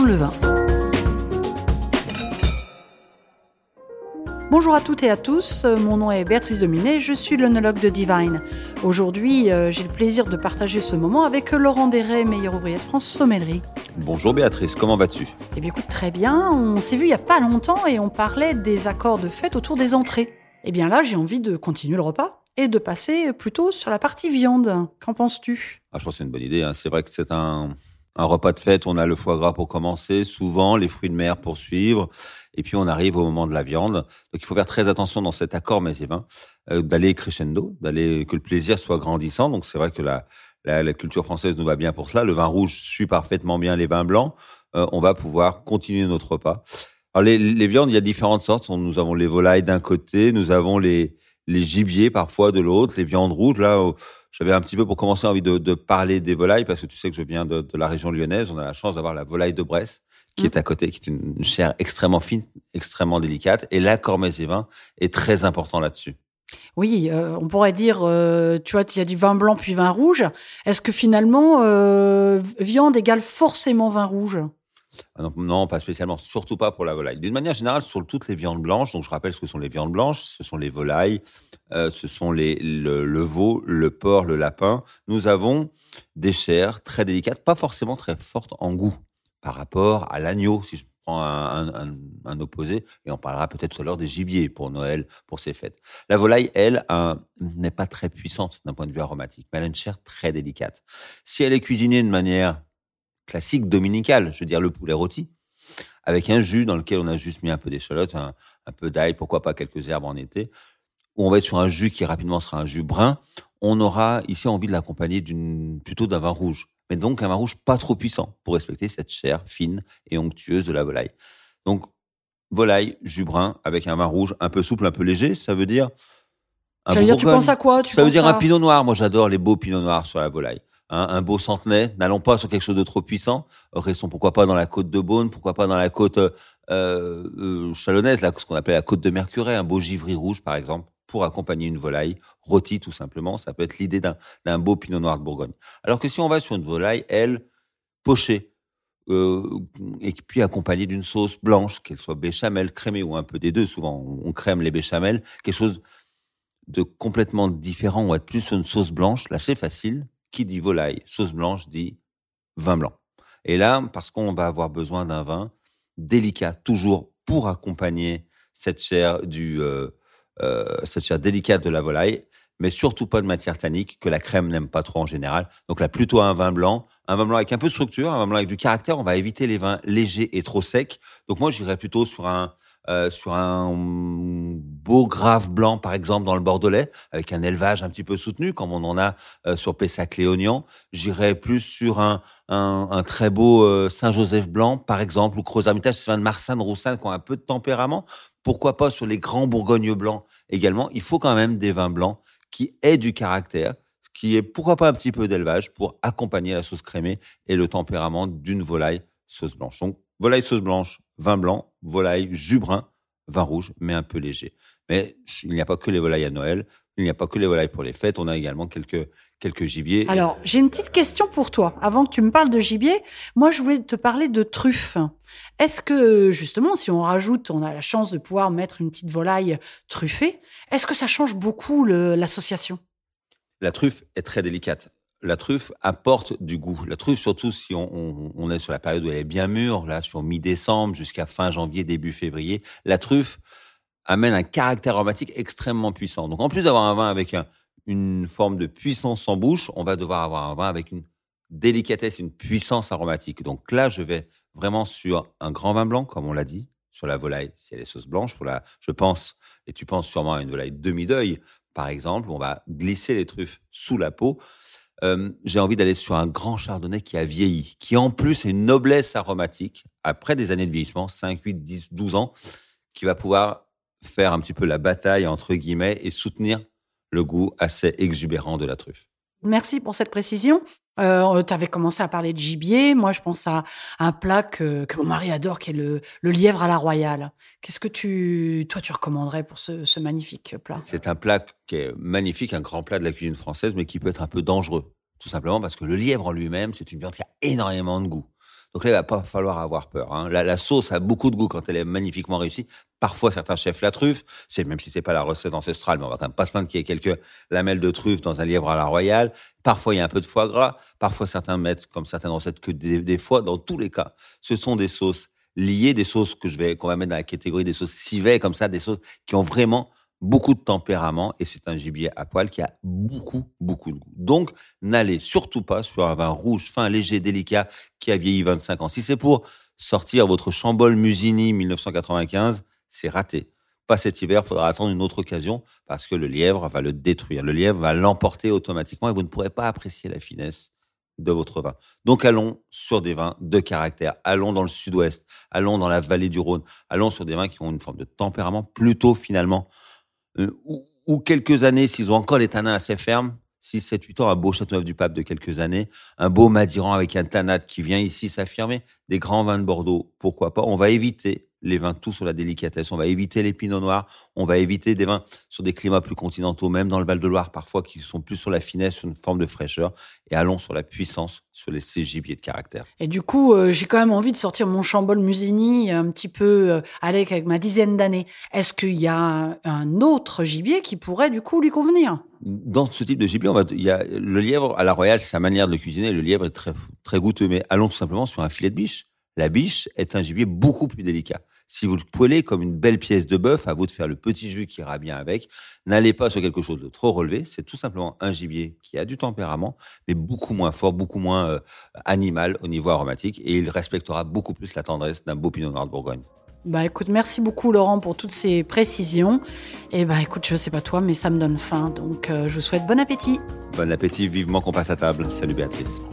le vin. Bonjour à toutes et à tous, mon nom est Béatrice Dominé, je suis l'onologue de Divine. Aujourd'hui, euh, j'ai le plaisir de partager ce moment avec Laurent Desray, meilleur ouvrier de France sommellerie. Bonjour Béatrice, comment vas-tu? Eh bien écoute, très bien, on s'est vu il n'y a pas longtemps et on parlait des accords de fête autour des entrées. Eh bien là, j'ai envie de continuer le repas et de passer plutôt sur la partie viande. Qu'en penses-tu? Ah, Je pense que c'est une bonne idée, hein. c'est vrai que c'est un, un repas de fête, on a le foie gras pour commencer, souvent les fruits de mer pour suivre, et puis on arrive au moment de la viande. Donc il faut faire très attention dans cet accord et vins, euh, d'aller crescendo, d'aller que le plaisir soit grandissant. Donc c'est vrai que la, la, culture française nous va bien pour cela. Le vin rouge suit parfaitement bien les vins blancs. Euh, on va pouvoir continuer notre repas. Alors les, les, viandes, il y a différentes sortes. Nous avons les volailles d'un côté, nous avons les, les gibiers parfois de l'autre, les viandes rouges. Là, j'avais un petit peu pour commencer envie de, de, parler des volailles parce que tu sais que je viens de, de la région lyonnaise. On a la chance d'avoir la volaille de Brest qui est mmh. à côté, qui est une chair extrêmement fine, extrêmement délicate. Et la vin est très important là-dessus. Oui, euh, on pourrait dire, euh, tu vois, il y a du vin blanc puis vin rouge. Est-ce que finalement, euh, viande égale forcément vin rouge? Non, pas spécialement, surtout pas pour la volaille. D'une manière générale, sur toutes les viandes blanches, donc je rappelle ce que sont les viandes blanches, ce sont les volailles, ce sont les, le, le, veau, le porc, le lapin. Nous avons des chairs très délicates, pas forcément très fortes en goût par rapport à l'agneau, si je prends un, opposé, et on parlera peut-être tout à l'heure des gibiers pour Noël, pour ces fêtes. La volaille, elle, n'est pas très puissante d'un point de vue aromatique, mais elle a une chair très délicate. Si elle est cuisinée de manière classique dominicale, je veux dire le poulet rôti, avec un jus dans lequel on a juste mis un peu d'échalote, un, un peu d'ail, pourquoi pas quelques herbes en été, où on va être sur un jus qui rapidement sera un jus brun, on aura ici envie de l'accompagner d'une plutôt d'un vin rouge mais donc un vin rouge pas trop puissant pour respecter cette chair fine et onctueuse de la volaille. Donc, volaille, jus brun, avec un vin rouge un peu souple, un peu léger, ça veut dire. Un dire, tu penses à quoi? Ça veut dire un pinot noir. Moi, j'adore les beaux pinots noirs sur la volaille. Un beau centenay. N'allons pas sur quelque chose de trop puissant. Restons pourquoi pas dans la côte de Beaune, pourquoi pas dans la côte euh, euh, chalonnaise, là, ce qu'on appelle la côte de Mercuret, un beau givry rouge, par exemple pour accompagner une volaille rôtie tout simplement. Ça peut être l'idée d'un beau pinot noir de Bourgogne. Alors que si on va sur une volaille, elle, pochée, euh, et puis accompagnée d'une sauce blanche, qu'elle soit béchamel, crémée ou un peu des deux, souvent on crème les béchamels, quelque chose de complètement différent, on va être plus sur une sauce blanche, là c'est facile. Qui dit volaille, sauce blanche dit vin blanc. Et là, parce qu'on va avoir besoin d'un vin délicat, toujours pour accompagner cette chair du, euh, euh, cette chair délicate de la volaille, mais surtout pas de matière tannique que la crème n'aime pas trop en général. Donc là, plutôt un vin blanc, un vin blanc avec un peu de structure, un vin blanc avec du caractère. On va éviter les vins légers et trop secs. Donc moi, j'irais plutôt sur un euh, sur un beau grave blanc, par exemple, dans le Bordelais, avec un élevage un petit peu soutenu, comme on en a euh, sur Pessac-Léognan. J'irais plus sur un, très beau euh, Saint-Joseph blanc, par exemple, ou Crozamitage, c'est un de Marsanne, Roussanne, qui ont un peu de tempérament. Pourquoi pas sur les grands Bourgognes blancs également Il faut quand même des vins blancs qui aient du caractère, qui est pourquoi pas un petit peu d'élevage pour accompagner la sauce crémée et le tempérament d'une volaille sauce blanche. Donc volaille sauce blanche, vin blanc, volaille jus brun, vin rouge, mais un peu léger. Mais il n'y a pas que les volailles à Noël, il n'y a pas que les volailles pour les fêtes, on a également quelques quelques gibiers. Alors, j'ai une petite question pour toi. Avant que tu me parles de gibier, moi, je voulais te parler de truffes. Est-ce que, justement, si on rajoute, on a la chance de pouvoir mettre une petite volaille truffée, est-ce que ça change beaucoup l'association? La truffe est très délicate. La truffe apporte du goût. La truffe, surtout si on, on est sur la période où elle est bien mûre, là, sur mi-décembre jusqu'à fin janvier, début février, la truffe amène un caractère aromatique extrêmement puissant. Donc, en plus d'avoir un vin avec un, une forme de puissance en bouche, on va devoir avoir un vin avec une délicatesse, une puissance aromatique. Donc là, je vais vraiment sur un grand vin blanc, comme on l'a dit, sur la volaille, si elle est sauce blanche. la, je pense, et tu penses sûrement à une volaille demi-deuil, par exemple, on va glisser les truffes sous la peau. Euh, j'ai envie d'aller sur un grand chardonnay qui a vieilli, qui en plus est une noblesse aromatique, après des années de vieillissement, 5, 8, 10, 12 ans, qui va pouvoir faire un petit peu la bataille, entre guillemets, et soutenir le goût assez exubérant de la truffe. Merci pour cette précision. Euh, tu avais commencé à parler de gibier. Moi, je pense à un plat que, mon mari adore, qui est le, lièvre à la royale. Qu'est-ce que tu, toi, tu recommanderais pour ce, magnifique plat? C'est un plat qui est magnifique, un grand plat de la cuisine française, mais qui peut être un peu dangereux. Tout simplement parce que le lièvre en lui-même, c'est une viande qui a énormément de goût. Donc là, il va pas falloir avoir peur. Hein. La, sauce a beaucoup de goût quand elle est magnifiquement réussie. Parfois, certains chefs la truffe. C'est même si c'est pas la recette ancestrale, mais on va quand même pas se plaindre qu'il y ait quelques lamelles de truffe dans un lièvre à la royale. Parfois, il y a un peu de foie gras. Parfois, certains mettent, comme certaines recettes, que des, des foies. Dans tous les cas, ce sont des sauces liées, des sauces que je vais, qu'on va mettre dans la catégorie des sauces civet, comme ça, des sauces qui ont vraiment beaucoup de tempérament et c'est un gibier à poil qui a beaucoup, beaucoup de goût. Donc, n'allez surtout pas sur un vin rouge, fin, léger, délicat, qui a vieilli 25 ans. Si c'est pour sortir votre Chambol Musini 1995, c'est raté. Pas cet hiver, faudra attendre une autre occasion parce que le lièvre va le détruire. Le lièvre va l'emporter automatiquement et vous ne pourrez pas apprécier la finesse de votre vin. Donc allons sur des vins de caractère. Allons dans le sud-ouest. Allons dans la vallée du Rhône. Allons sur des vins qui ont une forme de tempérament plutôt finalement euh, ou, quelques années, s'ils ont encore les tanins assez fermes, 6, 7, 8 ans, un beau Châteauneuf du Pape de quelques années, un beau Madiran avec un tanat qui vient ici s'affirmer, des grands vins de Bordeaux, pourquoi pas. On va éviter les vins tout sur la délicatesse. On va éviter les pinots noirs. On va éviter des vins sur des climats plus continentaux, même dans le Val-de-Loire parfois, qui sont plus sur la finesse, sur une forme de fraîcheur. Et allons sur la puissance, sur les, ces gibiers de caractère. Et du coup, euh, j'ai quand même envie de sortir mon Chambol Musigny un petit peu euh, avec, avec ma dizaine d'années. Est-ce qu'il y a un autre gibier qui pourrait du coup lui convenir? Dans ce type de gibier, on va, il y a le lièvre à la royale, c'est sa manière de le cuisiner. Le lièvre est très, très goûteux, mais allons tout simplement sur un filet de biche. La biche est un gibier beaucoup plus délicat. Si vous le poêlez comme une belle pièce de bœuf, à vous de faire le petit jus qui ira bien avec. N'allez pas sur quelque chose de trop relevé. C'est tout simplement un gibier qui a du tempérament, mais beaucoup moins fort, beaucoup moins euh, animal au niveau aromatique, et il respectera beaucoup plus la tendresse d'un beau pinot noir de Bourgogne. Bah écoute, merci beaucoup Laurent pour toutes ces précisions. Et bah écoute, je sais pas toi, mais ça me donne faim, donc euh, je vous souhaite bon appétit. Bon appétit, vivement qu'on passe à table. Salut Béatrice.